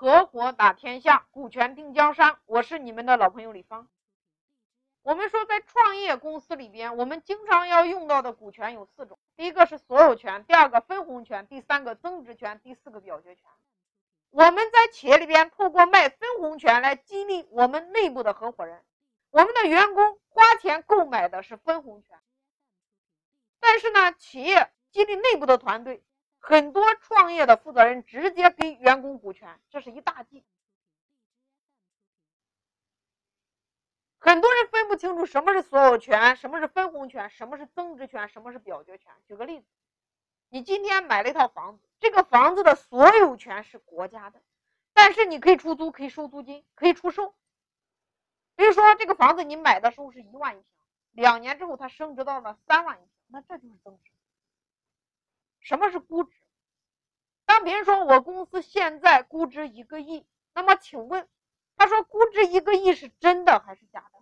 合伙打天下，股权定江山。我是你们的老朋友李芳。我们说，在创业公司里边，我们经常要用到的股权有四种：第一个是所有权，第二个分红权，第三个增值权，第四个表决权。我们在企业里边，透过卖分红权来激励我们内部的合伙人，我们的员工花钱购买的是分红权。但是呢，企业激励内部的团队。很多创业的负责人直接给员工股权，这是一大忌。很多人分不清楚什么是所有权，什么是分红权，什么是增值权，什么是表决权。举个例子，你今天买了一套房子，这个房子的所有权是国家的，但是你可以出租，可以收租金，可以出售。比如说，这个房子你买的时候是一万一平，两年之后它升值到了三万一平，那这就是增值。什么是估值？别人说我公司现在估值一个亿，那么请问，他说估值一个亿是真的还是假的？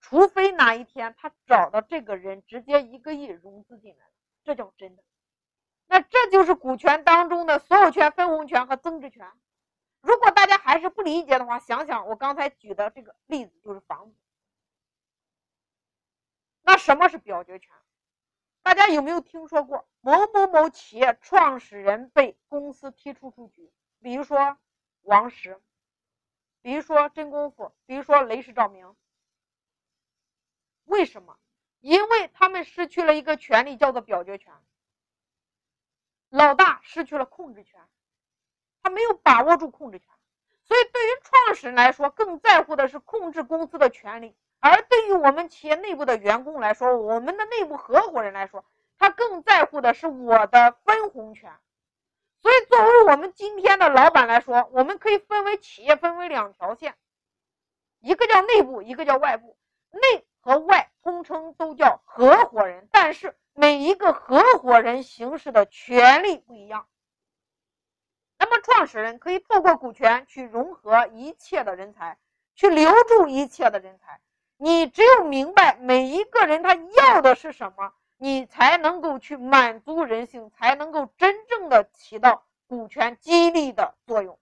除非哪一天他找到这个人，直接一个亿融资进来，这叫真的。那这就是股权当中的所有权、分红权和增值权。如果大家还是不理解的话，想想我刚才举的这个例子，就是房子。那什么是表决权？大家有没有听说过某某某企业创始人被公司踢出出局？比如说王石，比如说真功夫，比如说雷士照明。为什么？因为他们失去了一个权利，叫做表决权。老大失去了控制权，他没有把握住控制权，所以对于创始人来说，更在乎的是控制公司的权利。而对于我们企业内部的员工来说，我们的内部合伙人来说，他更在乎的是我的分红权。所以，作为我们今天的老板来说，我们可以分为企业分为两条线，一个叫内部，一个叫外部。内和外通称都叫合伙人，但是每一个合伙人行使的权利不一样。那么，创始人可以透过股权去融合一切的人才，去留住一切的人才。你只有明白每一个人他要的是什么，你才能够去满足人性，才能够真正的起到股权激励的作用。